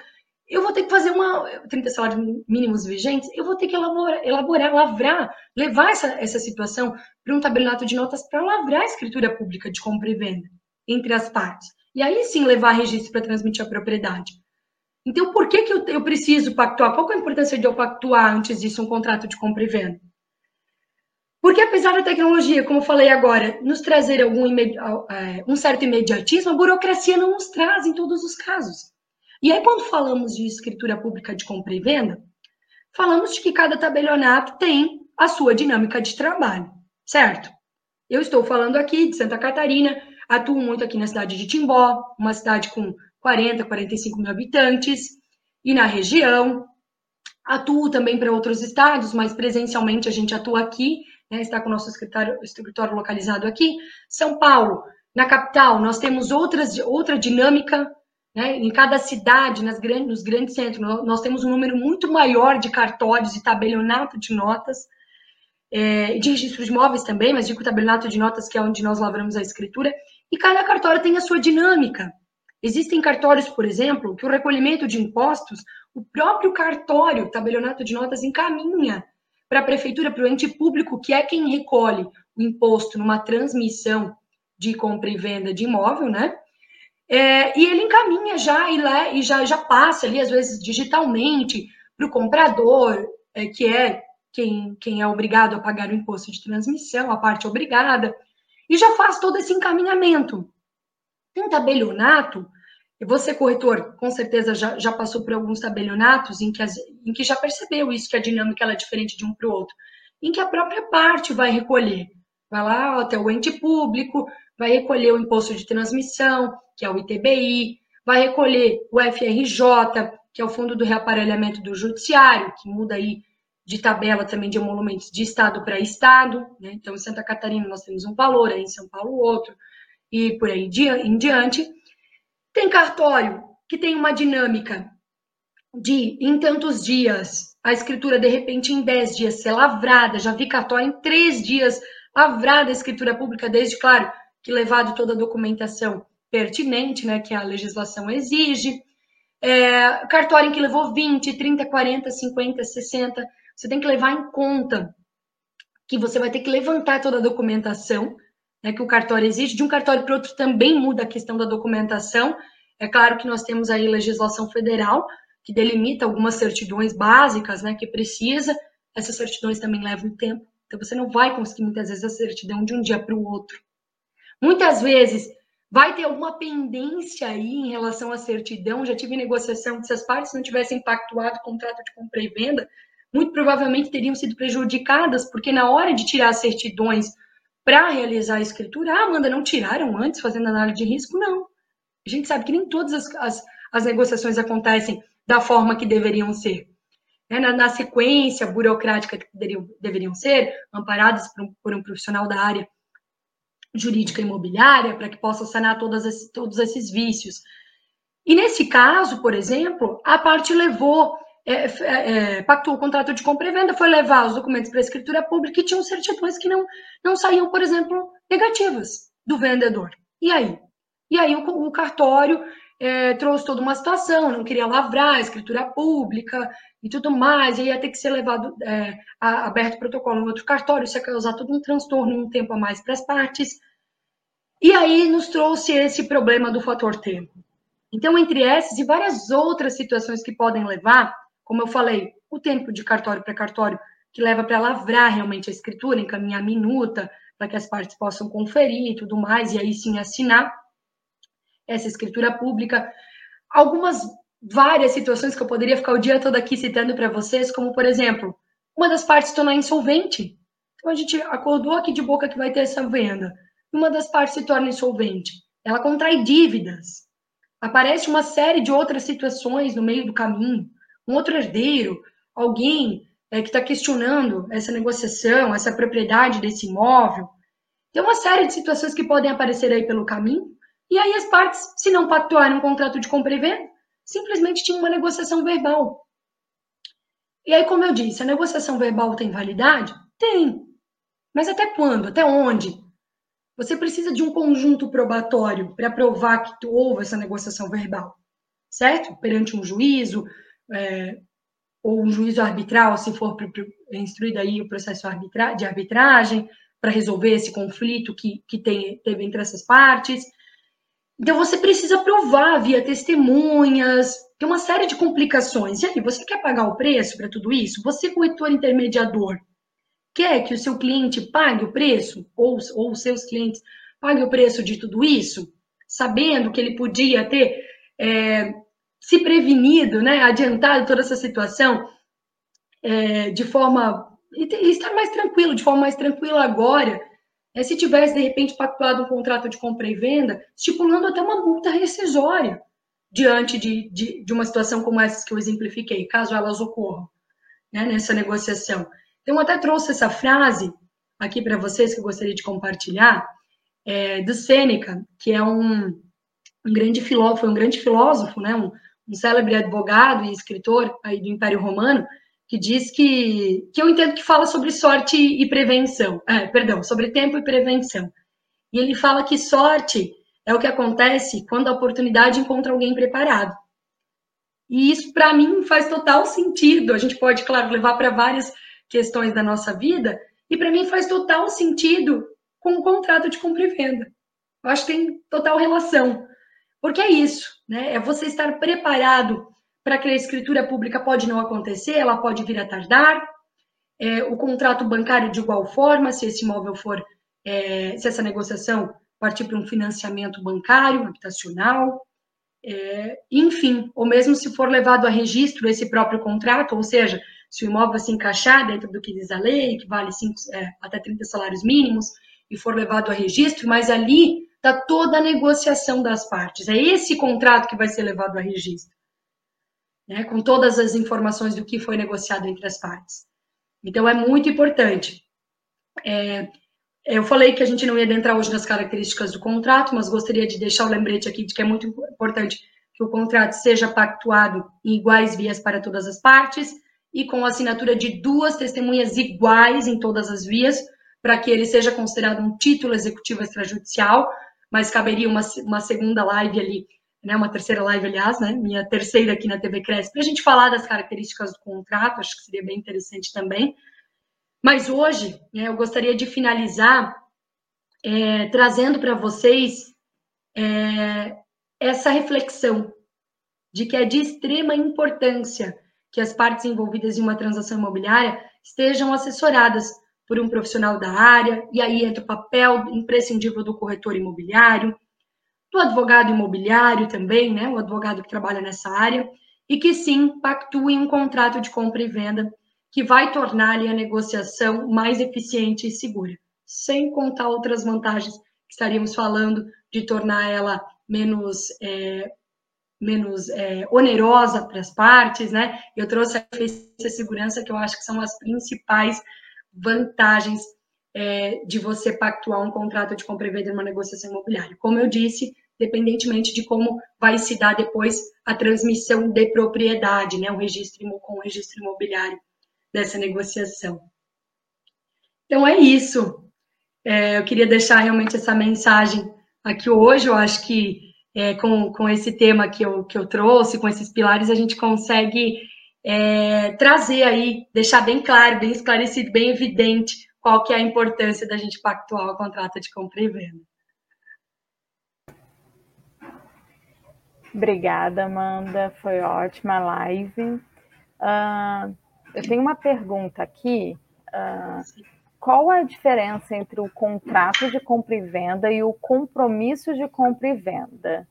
Speaker 3: eu vou ter que fazer uma. 30 salários mínimos vigentes, eu vou ter que elaborar, elaborar lavrar, levar essa, essa situação para um tabelionato de notas para lavrar a escritura pública de compra e venda entre as partes. E aí sim levar a registro para transmitir a propriedade. Então, por que, que eu, eu preciso pactuar? Qual é a importância de eu pactuar antes disso um contrato de compra e venda? Porque apesar da tecnologia, como falei agora, nos trazer algum é, um certo imediatismo, a burocracia não nos traz em todos os casos. E aí, quando falamos de escritura pública de compra e venda, falamos de que cada tabelionato tem a sua dinâmica de trabalho, certo? Eu estou falando aqui de Santa Catarina, atuo muito aqui na cidade de Timbó, uma cidade com 40, 45 mil habitantes, e na região. Atuo também para outros estados, mas presencialmente a gente atua aqui né, está com o nosso escritório, escritório localizado aqui. São Paulo, na capital, nós temos outras, outra dinâmica, né, em cada cidade, nas grandes, nos grandes centros, nós temos um número muito maior de cartórios e tabelionato de notas, é, de registros de imóveis também, mas digo tabelionato de notas, que é onde nós lavramos a escritura, e cada cartório tem a sua dinâmica. Existem cartórios, por exemplo, que o recolhimento de impostos, o próprio cartório, tabelionato de notas, encaminha para a prefeitura, para o ente público, que é quem recolhe o imposto numa transmissão de compra e venda de imóvel, né? É, e ele encaminha já e, lá, e já, já passa ali, às vezes, digitalmente para o comprador, é, que é quem, quem é obrigado a pagar o imposto de transmissão, a parte obrigada, e já faz todo esse encaminhamento. Tem tabelionato e você, corretor, com certeza já, já passou por alguns tabelionatos em que, as, em que já percebeu isso, que a dinâmica ela é diferente de um para o outro, em que a própria parte vai recolher. Vai lá até o ente público, vai recolher o imposto de transmissão, que é o ITBI, vai recolher o FRJ, que é o Fundo do Reaparelhamento do Judiciário, que muda aí de tabela também de emolumentos de estado para estado. Né? Então, em Santa Catarina nós temos um valor, aí em São Paulo outro, e por aí em diante. Tem cartório que tem uma dinâmica de, em tantos dias, a escritura, de repente, em 10 dias ser lavrada. Já vi cartório em 3 dias lavrada a escritura pública, desde, claro, que levado toda a documentação pertinente, né, que a legislação exige. É, cartório em que levou 20, 30, 40, 50, 60. Você tem que levar em conta que você vai ter que levantar toda a documentação né, que o cartório exige. De um cartório para outro também muda a questão da documentação. É claro que nós temos aí legislação federal que delimita algumas certidões básicas, né, que precisa. Essas certidões também levam tempo. Então você não vai conseguir muitas vezes a certidão de um dia para o outro. Muitas vezes vai ter alguma pendência aí em relação à certidão. Já tive negociação que se as partes não tivessem pactuado o contrato de compra e venda, muito provavelmente teriam sido prejudicadas, porque na hora de tirar as certidões para realizar a escritura. Ah, Amanda, não tiraram antes fazendo análise de risco? Não. A gente sabe que nem todas as, as, as negociações acontecem da forma que deveriam ser. É, na, na, sequência burocrática que deveriam, deveriam ser, amparadas por um, por um, profissional da área jurídica imobiliária, para que possa sanar todas esse, todos esses vícios. E nesse caso, por exemplo, a parte levou é, é, é, pactuou o contrato de compra e venda, foi levar os documentos para a escritura pública e tinham certidões que não, não saíam, por exemplo, negativas do vendedor. E aí? E aí o, o cartório é, trouxe toda uma situação, não queria lavrar a escritura pública e tudo mais, e ia ter que ser levado, é, a, aberto protocolo em outro cartório, isso ia causar todo um transtorno, um tempo a mais para as partes. E aí nos trouxe esse problema do fator tempo. Então, entre essas e várias outras situações que podem levar como eu falei, o tempo de cartório para cartório, que leva para lavrar realmente a escritura, encaminhar a minuta, para que as partes possam conferir e tudo mais, e aí sim assinar essa escritura pública. Algumas, várias situações que eu poderia ficar o dia todo aqui citando para vocês, como, por exemplo, uma das partes tornar insolvente. Então, a gente acordou aqui de boca que vai ter essa venda. Uma das partes se torna insolvente. Ela contrai dívidas. Aparece uma série de outras situações no meio do caminho um outro herdeiro, alguém é, que está questionando essa negociação, essa propriedade desse imóvel. Tem uma série de situações que podem aparecer aí pelo caminho, e aí as partes, se não pactuarem um contrato de compra e venda, simplesmente tinham uma negociação verbal. E aí, como eu disse, a negociação verbal tem validade? Tem. Mas até quando? Até onde? Você precisa de um conjunto probatório para provar que houve essa negociação verbal, certo? Perante um juízo, é, ou um juízo arbitral, se for instruído aí o processo arbitra de arbitragem, para resolver esse conflito que, que tem, teve entre essas partes. Então, você precisa provar via testemunhas, tem uma série de complicações. E aí, você quer pagar o preço para tudo isso? Você, corretor intermediador, quer que o seu cliente pague o preço, ou, ou os seus clientes paguem o preço de tudo isso, sabendo que ele podia ter é, se prevenido, né, adiantado toda essa situação é, de forma. e estar mais tranquilo, de forma mais tranquila agora, é, se tivesse, de repente, pactuado um contrato de compra e venda, estipulando até uma multa rescisória diante de, de, de uma situação como essa que eu exemplifiquei, caso elas ocorram né, nessa negociação. Então, até trouxe essa frase aqui para vocês que eu gostaria de compartilhar, é, do Sêneca, que é um, um grande filósofo, um grande filósofo, né, um, um célebre advogado e escritor aí do Império Romano, que diz que, que eu entendo que fala sobre sorte e prevenção, é, perdão, sobre tempo e prevenção. E ele fala que sorte é o que acontece quando a oportunidade encontra alguém preparado. E isso, para mim, faz total sentido. A gente pode, claro, levar para várias questões da nossa vida, e para mim faz total sentido com o contrato de compra e venda. Eu acho que tem total relação. Porque é isso, né? É você estar preparado para que a escritura pública pode não acontecer, ela pode vir a tardar. É, o contrato bancário de igual forma, se esse imóvel for, é, se essa negociação partir para um financiamento bancário, habitacional, é, enfim, ou mesmo se for levado a registro esse próprio contrato, ou seja, se o imóvel se encaixar dentro do que diz a lei, que vale cinco, é, até 30 salários mínimos, e for levado a registro, mas ali está toda a negociação das partes. É esse contrato que vai ser levado a registro né, com todas as informações do que foi negociado entre as partes. Então, é muito importante. É, eu falei que a gente não ia adentrar hoje nas características do contrato, mas gostaria de deixar o lembrete aqui de que é muito importante que o contrato seja pactuado em iguais vias para todas as partes e com a assinatura de duas testemunhas iguais em todas as vias, para que ele seja considerado um título executivo extrajudicial, mas caberia uma, uma segunda live ali né, uma terceira live, aliás, né, minha terceira aqui na TV Cresce, para a gente falar das características do contrato, acho que seria bem interessante também. Mas hoje, né, eu gostaria de finalizar é, trazendo para vocês é, essa reflexão de que é de extrema importância que as partes envolvidas em uma transação imobiliária estejam assessoradas por um profissional da área, e aí entra o papel imprescindível do corretor imobiliário, do advogado imobiliário também, né, o advogado que trabalha nessa área, e que sim pactue um contrato de compra e venda que vai tornar a negociação mais eficiente e segura, sem contar outras vantagens que estaríamos falando de tornar ela menos é, menos é, onerosa para as partes, né? Eu trouxe a eficiência e segurança que eu acho que são as principais vantagens é, de você pactuar um contrato de compra e venda numa negociação imobiliária. Como eu disse, dependentemente de como vai se dar depois a transmissão de propriedade, né, o registro com o registro imobiliário dessa negociação. Então é isso. É, eu queria deixar realmente essa mensagem aqui hoje. Eu acho que é, com, com esse tema que eu, que eu trouxe, com esses pilares, a gente consegue é, trazer aí, deixar bem claro, bem esclarecido, bem evidente qual que é a importância da gente pactuar o contrato de compra e venda.
Speaker 2: Obrigada, Amanda. Foi ótima a live. Uh, eu tenho uma pergunta aqui. Uh, qual a diferença entre o contrato de compra e venda e o compromisso de compra e venda?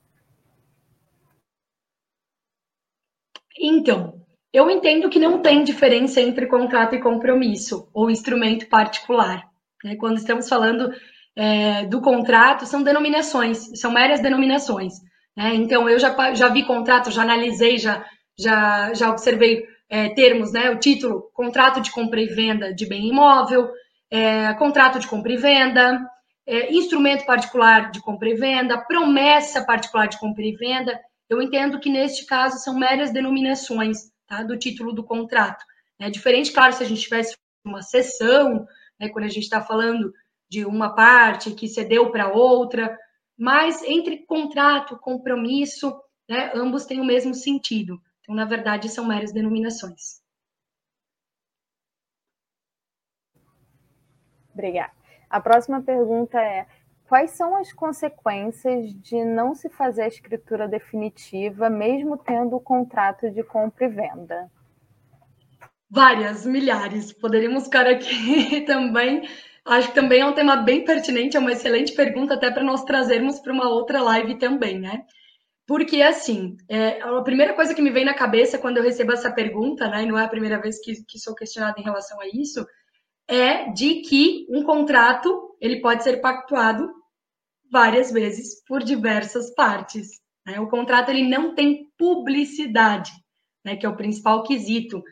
Speaker 3: Então, eu entendo que não tem diferença entre contrato e compromisso ou instrumento particular. Né? Quando estamos falando é, do contrato, são denominações, são meras denominações. Né? Então, eu já, já vi contrato, já analisei, já, já, já observei é, termos, né? o título, contrato de compra e venda de bem imóvel, é, contrato de compra e venda, é, instrumento particular de compra e venda, promessa particular de compra e venda. Eu entendo que, neste caso, são meras denominações tá, do título do contrato. É diferente, claro, se a gente tivesse uma sessão, né, quando a gente está falando de uma parte que cedeu para outra, mas entre contrato, compromisso, né, ambos têm o mesmo sentido. Então, na verdade, são meras denominações.
Speaker 2: Obrigada. A próxima pergunta é: Quais são as consequências de não se fazer a escritura definitiva, mesmo tendo o contrato de compra e venda?
Speaker 3: Várias, milhares. Poderíamos ficar aqui [LAUGHS] também. Acho que também é um tema bem pertinente, é uma excelente pergunta até para nós trazermos para uma outra live também, né? Porque, assim, é, a primeira coisa que me vem na cabeça quando eu recebo essa pergunta, né, e não é a primeira vez que, que sou questionada em relação a isso, é de que um contrato ele pode ser pactuado várias vezes por diversas partes. Né? O contrato ele não tem publicidade, né, que é o principal quesito.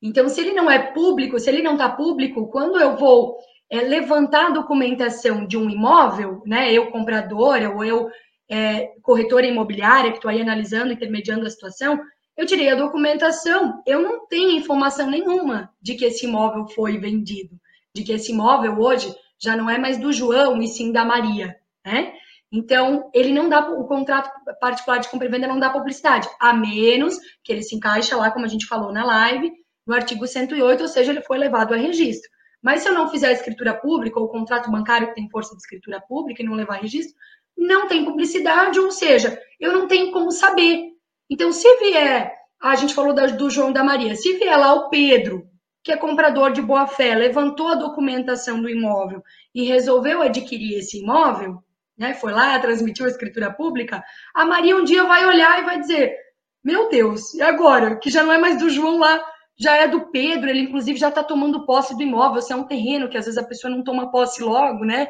Speaker 3: Então, se ele não é público, se ele não está público, quando eu vou é, levantar a documentação de um imóvel, né, eu compradora ou eu é, corretora imobiliária que estou aí analisando, intermediando a situação, eu tirei a documentação, eu não tenho informação nenhuma de que esse imóvel foi vendido, de que esse imóvel hoje já não é mais do João e sim da Maria, né? Então, ele não dá o contrato particular de compra e venda não dá publicidade, a menos que ele se encaixe lá, como a gente falou na live, no artigo 108, ou seja, ele foi levado a registro. Mas se eu não fizer a escritura pública ou o contrato bancário que tem força de escritura pública e não levar registro, não tem publicidade, ou seja, eu não tenho como saber. Então, se vier, a gente falou do João da Maria, se vier lá o Pedro, que é comprador de boa fé, levantou a documentação do imóvel e resolveu adquirir esse imóvel, né, foi lá, transmitiu a escritura pública, a Maria um dia vai olhar e vai dizer: Meu Deus, e agora? Que já não é mais do João lá, já é do Pedro, ele inclusive já está tomando posse do imóvel, se é um terreno que às vezes a pessoa não toma posse logo, né?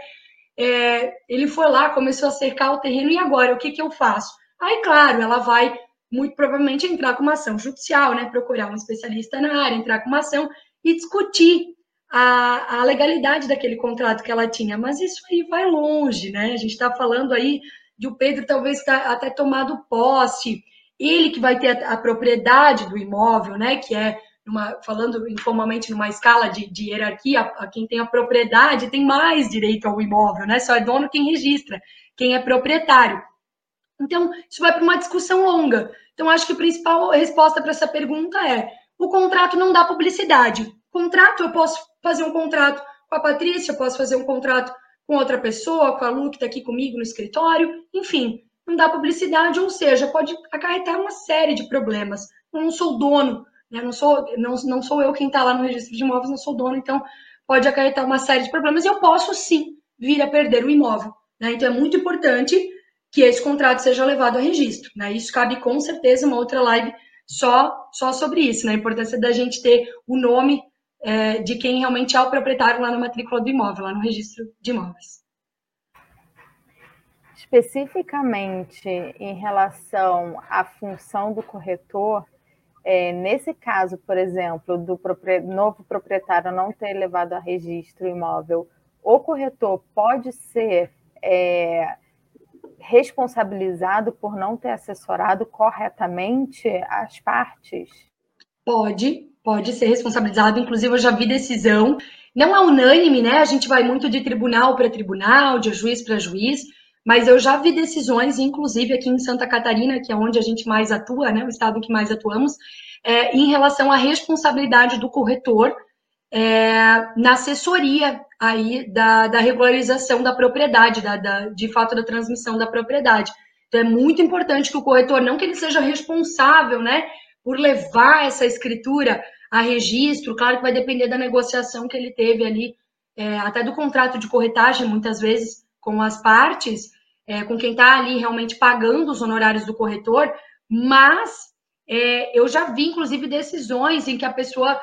Speaker 3: é, ele foi lá, começou a cercar o terreno, e agora, o que, que eu faço? Aí, claro, ela vai muito provavelmente entrar com uma ação judicial, né? Procurar um especialista na área, entrar com uma ação e discutir a, a legalidade daquele contrato que ela tinha. Mas isso aí vai longe, né? A gente está falando aí de o Pedro talvez tá até tomado posse, ele que vai ter a, a propriedade do imóvel, né? Que é numa, falando informalmente numa escala de, de hierarquia, a, quem tem a propriedade tem mais direito ao imóvel, né? Só é dono quem registra, quem é proprietário. Então, isso vai para uma discussão longa. Então, acho que a principal resposta para essa pergunta é: o contrato não dá publicidade. Contrato, eu posso fazer um contrato com a Patrícia, eu posso fazer um contrato com outra pessoa, com a Lu que está aqui comigo no escritório, enfim, não dá publicidade, ou seja, pode acarretar uma série de problemas. Eu não sou dono né? Não, sou, não, não sou eu quem está lá no registro de imóveis, não sou dono, então pode acarretar uma série de problemas e eu posso sim vir a perder o imóvel. Né? Então é muito importante que esse contrato seja levado a registro. Né? Isso cabe com certeza uma outra live só, só sobre isso, né? a importância da gente ter o nome é, de quem realmente é o proprietário lá na matrícula do imóvel, lá no registro de imóveis.
Speaker 2: Especificamente em relação à função do corretor, é, nesse caso, por exemplo, do novo proprietário não ter levado a registro imóvel, o corretor pode ser é, responsabilizado por não ter assessorado corretamente as partes?
Speaker 3: Pode, pode ser responsabilizado. Inclusive, eu já vi decisão. Não é unânime, né? A gente vai muito de tribunal para tribunal, de juiz para juiz mas eu já vi decisões, inclusive aqui em Santa Catarina, que é onde a gente mais atua, né, o estado em que mais atuamos, é, em relação à responsabilidade do corretor é, na assessoria aí da, da regularização da propriedade, da, da, de fato da transmissão da propriedade. Então é muito importante que o corretor, não que ele seja responsável, né, por levar essa escritura a registro, claro que vai depender da negociação que ele teve ali, é, até do contrato de corretagem, muitas vezes, com as partes, é, com quem está ali realmente pagando os honorários do corretor, mas é, eu já vi, inclusive, decisões em que a pessoa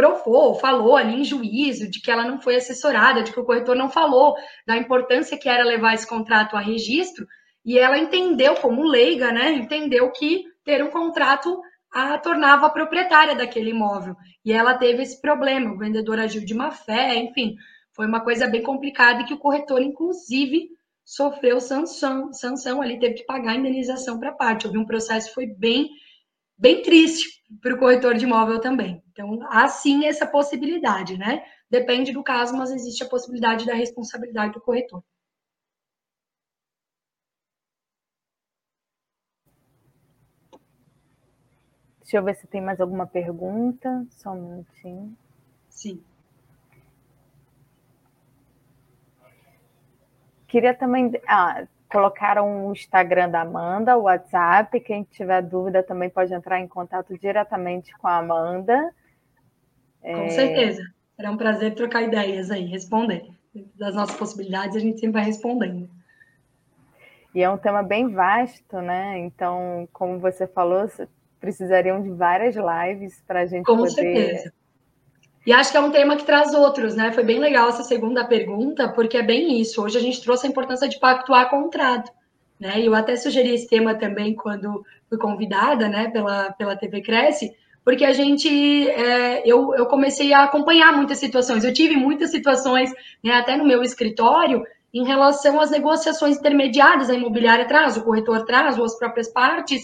Speaker 3: provou, falou ali em juízo de que ela não foi assessorada, de que o corretor não falou da importância que era levar esse contrato a registro, e ela entendeu, como leiga, né, entendeu que ter um contrato a tornava proprietária daquele imóvel. E ela teve esse problema, o vendedor agiu de má fé, enfim, foi uma coisa bem complicada e que o corretor, inclusive, sofreu sanção, sanção ali, teve que pagar a indenização para a parte. Houve um processo foi bem, bem triste para o corretor de imóvel também. Então, há sim essa possibilidade, né? Depende do caso, mas existe a possibilidade da responsabilidade do corretor.
Speaker 2: Deixa eu ver se tem mais alguma pergunta. Só um minutinho.
Speaker 3: Sim.
Speaker 2: Queria também. Ah, colocaram o Instagram da Amanda, o WhatsApp. Quem tiver dúvida também pode entrar em contato diretamente com a Amanda.
Speaker 3: Com é... certeza. Será um prazer trocar ideias aí, responder. Das nossas possibilidades, a gente sempre vai respondendo.
Speaker 2: E é um tema bem vasto, né? Então, como você falou, precisariam de várias lives para a gente
Speaker 3: Com
Speaker 2: poder.
Speaker 3: Certeza. E acho que é um tema que traz outros, né? Foi bem legal essa segunda pergunta, porque é bem isso. Hoje a gente trouxe a importância de pactuar contrato, né? E eu até sugeri esse tema também quando fui convidada, né, pela, pela TV Cresce, porque a gente, é, eu, eu comecei a acompanhar muitas situações. Eu tive muitas situações, né, até no meu escritório, em relação às negociações intermediárias, a imobiliária traz, o corretor traz, ou as próprias partes,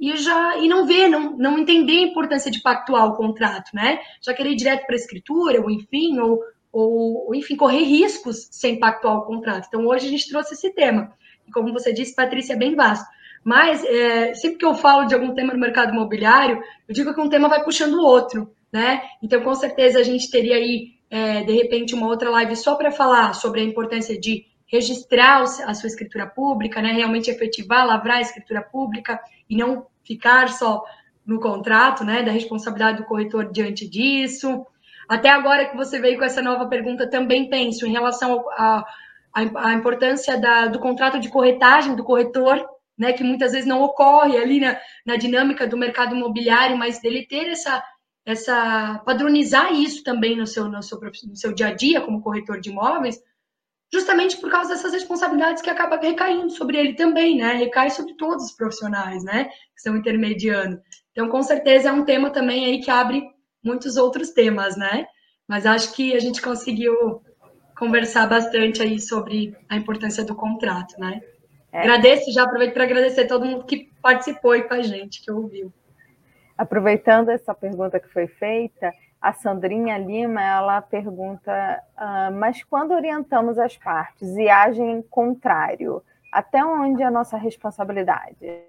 Speaker 3: e já e não ver, não, não entender a importância de pactuar o contrato, né? Já querer ir direto para a escritura, ou enfim, ou, ou, enfim, correr riscos sem pactuar o contrato. Então, hoje a gente trouxe esse tema. E como você disse, Patrícia, é bem vasto. Mas, é, sempre que eu falo de algum tema no mercado imobiliário, eu digo que um tema vai puxando o outro, né? Então, com certeza, a gente teria aí, é, de repente, uma outra live só para falar sobre a importância de registrar a sua escritura pública, né? Realmente efetivar, lavrar a escritura pública e não ficar só no contrato, né? Da responsabilidade do corretor diante disso. Até agora que você veio com essa nova pergunta, também penso em relação à importância da, do contrato de corretagem do corretor né, que muitas vezes não ocorre ali na, na dinâmica do mercado imobiliário, mas dele ter essa, essa padronizar isso também no seu, no seu, no seu dia a dia como corretor de imóveis, justamente por causa dessas responsabilidades que acaba recaindo sobre ele também, né? Recai sobre todos os profissionais, né? Que estão intermediando. Então, com certeza é um tema também aí que abre muitos outros temas, né? Mas acho que a gente conseguiu conversar bastante aí sobre a importância do contrato, né? É. Agradeço, já aproveito para agradecer todo mundo que participou aí com a gente, que ouviu.
Speaker 2: Aproveitando essa pergunta que foi feita, a Sandrinha Lima, ela pergunta, uh, mas quando orientamos as partes e agem contrário, até onde é a nossa responsabilidade?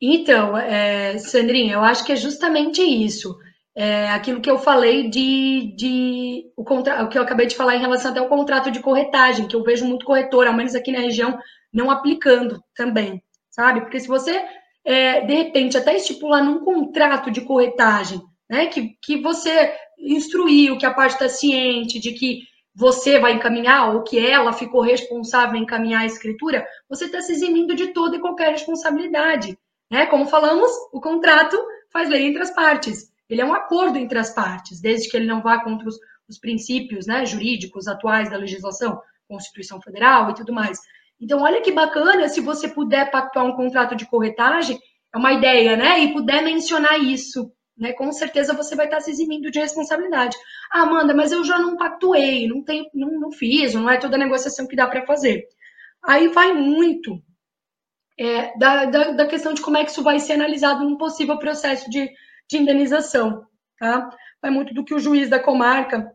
Speaker 3: Então, é, Sandrinha, eu acho que é justamente isso. É aquilo que eu falei de, de o, contra, o que eu acabei de falar em relação até ao contrato de corretagem, que eu vejo muito corretor, ao menos aqui na região, não aplicando também, sabe? Porque se você, é, de repente, até estipular num contrato de corretagem, né, que, que você instruiu, que a parte está ciente de que você vai encaminhar ou que ela ficou responsável em encaminhar a escritura, você está se eximindo de toda e qualquer responsabilidade. Né? Como falamos, o contrato faz lei entre as partes. Ele é um acordo entre as partes, desde que ele não vá contra os, os princípios né, jurídicos atuais da legislação, Constituição Federal e tudo mais. Então, olha que bacana se você puder pactuar um contrato de corretagem, é uma ideia, né? E puder mencionar isso, né? Com certeza você vai estar se eximindo de responsabilidade. Ah, Amanda, mas eu já não pactuei, não tenho, não, não fiz, não é toda negociação que dá para fazer. Aí vai muito é, da, da, da, questão de como é que isso vai ser analisado num possível processo de, de indenização, tá? Vai muito do que o juiz da comarca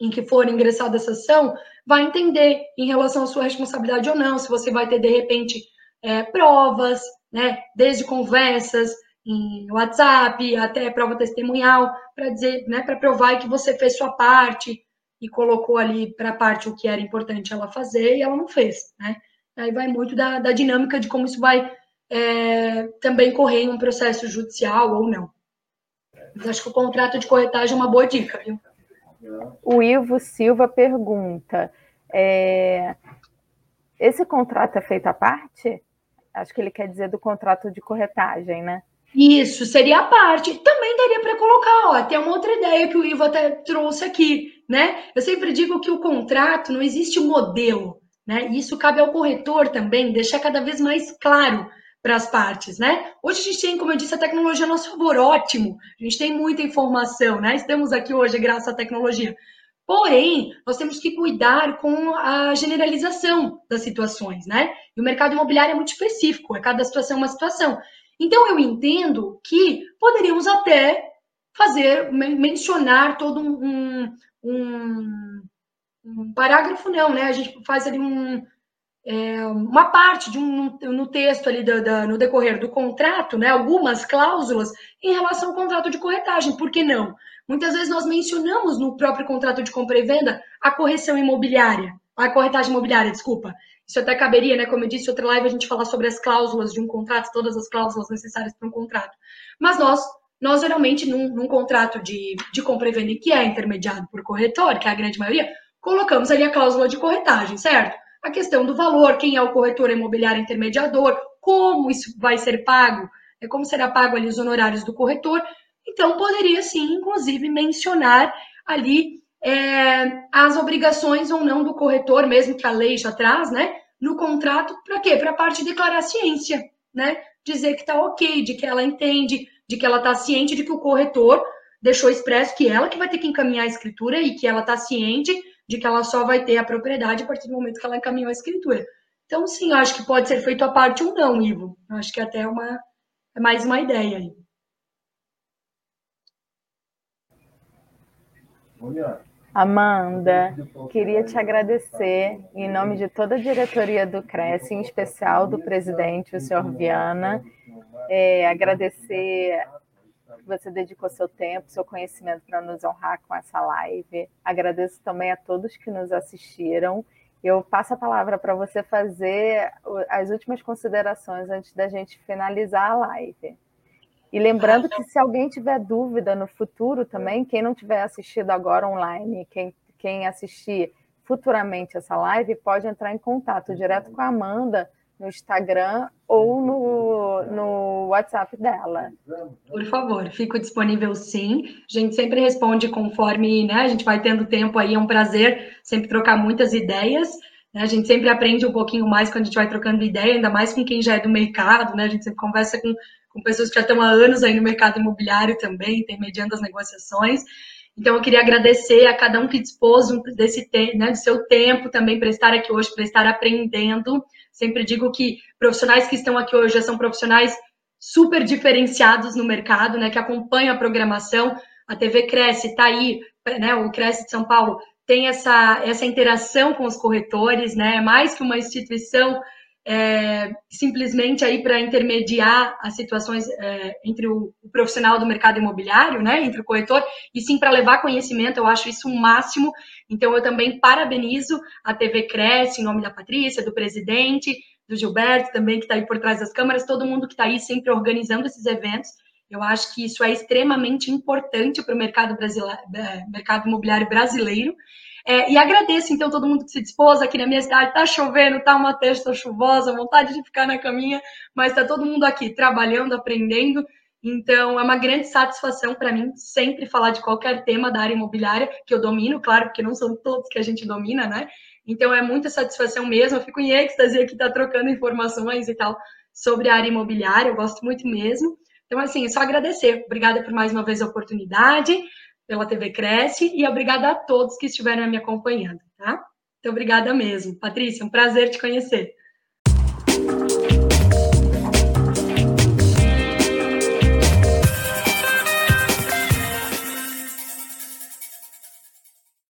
Speaker 3: em que for ingressada essa ação vai entender em relação à sua responsabilidade ou não, se você vai ter, de repente, é, provas, né, desde conversas em WhatsApp até prova testemunhal, para dizer, né, para provar que você fez sua parte e colocou ali para a parte o que era importante ela fazer e ela não fez, né? Aí vai muito da, da dinâmica de como isso vai é, também correr em um processo judicial ou não. Mas acho que o contrato de corretagem é uma boa dica, viu?
Speaker 2: O Ivo Silva pergunta: é, esse contrato é feito à parte? Acho que ele quer dizer do contrato de corretagem, né?
Speaker 3: Isso, seria a parte. Também daria para colocar, ó, tem uma outra ideia que o Ivo até trouxe aqui, né? Eu sempre digo que o contrato não existe modelo, né? Isso cabe ao corretor também deixar cada vez mais claro para as partes, né? Hoje a gente tem, como eu disse, a tecnologia a nosso favor, ótimo. A gente tem muita informação, né? Estamos aqui hoje graças à tecnologia. Porém, nós temos que cuidar com a generalização das situações, né? E o mercado imobiliário é muito específico, é cada situação uma situação. Então, eu entendo que poderíamos até fazer, mencionar todo um, um, um parágrafo, não, né? A gente faz ali um, é, uma parte de um, no texto ali da, da, no decorrer do contrato, né, algumas cláusulas em relação ao contrato de corretagem, por que não? Muitas vezes nós mencionamos no próprio contrato de compra e venda a correção imobiliária, a corretagem imobiliária, desculpa. Isso até caberia, né? Como eu disse, outra live a gente falar sobre as cláusulas de um contrato, todas as cláusulas necessárias para um contrato. Mas nós nós geralmente, num, num contrato de, de compra e venda que é intermediado por corretor, que é a grande maioria, colocamos ali a cláusula de corretagem, certo? A questão do valor, quem é o corretor imobiliário intermediador, como isso vai ser pago, é como será pago ali os honorários do corretor. Então, poderia sim, inclusive, mencionar ali é, as obrigações ou não do corretor, mesmo que a lei já traz, né? No contrato, para quê? Para a parte declarar ciência, né? Dizer que está ok, de que ela entende, de que ela está ciente de que o corretor deixou expresso que ela que vai ter que encaminhar a escritura e que ela está ciente de que ela só vai ter a propriedade a partir do momento que ela encaminhou a escritura. Então, sim, eu acho que pode ser feito a parte ou não, Ivo. Eu acho que é até uma, é mais uma ideia aí.
Speaker 2: Amanda, queria te agradecer em nome de toda a diretoria do CRES, em especial do presidente, o senhor Viana, é, agradecer que você dedicou seu tempo, seu conhecimento para nos honrar com essa live. Agradeço também a todos que nos assistiram. Eu passo a palavra para você fazer as últimas considerações antes da gente finalizar a live. E lembrando que se alguém tiver dúvida no futuro também, quem não tiver assistido agora online, quem, quem assistir futuramente essa live, pode entrar em contato direto com a Amanda no Instagram ou no, no WhatsApp dela.
Speaker 3: Por favor, fico disponível sim. A gente sempre responde conforme né, a gente vai tendo tempo aí, é um prazer sempre trocar muitas ideias. Né? A gente sempre aprende um pouquinho mais quando a gente vai trocando ideia, ainda mais com quem já é do mercado, né? A gente sempre conversa com com pessoas que já estão há anos aí no mercado imobiliário também, intermediando as negociações. Então, eu queria agradecer a cada um que dispôs desse né, do seu tempo também para estar aqui hoje, para estar aprendendo. Sempre digo que profissionais que estão aqui hoje já são profissionais super diferenciados no mercado, né, que acompanham a programação. A TV Cresce está aí, né, o Cresce de São Paulo tem essa, essa interação com os corretores, né, é mais que uma instituição é, simplesmente aí para intermediar as situações é, entre o, o, profissional do mercado imobiliário, né, entre o corretor, e sim para levar conhecimento, eu acho isso um máximo. Então, eu também parabenizo a TV Cresce, em nome da Patrícia, do presidente, do Gilberto também, que está aí por trás das câmeras, todo mundo que está aí sempre organizando esses eventos. Eu acho que isso é extremamente importante para o mercado, é, mercado imobiliário brasileiro. É, e agradeço, então, todo mundo que se dispôs aqui na minha cidade. Tá chovendo, tá uma terça chuvosa, vontade de ficar na caminha, mas tá todo mundo aqui trabalhando, aprendendo. Então, é uma grande satisfação para mim sempre falar de qualquer tema da área imobiliária, que eu domino, claro, porque não são todos que a gente domina, né? Então, é muita satisfação mesmo. Eu fico em êxtase aqui, tá trocando informações e tal sobre a área imobiliária, eu gosto muito mesmo. Então, assim, é só agradecer. Obrigada por mais uma vez a oportunidade pela TV Cresce e obrigada a todos que estiveram me acompanhando, tá? Muito obrigada mesmo. Patrícia, um prazer te conhecer.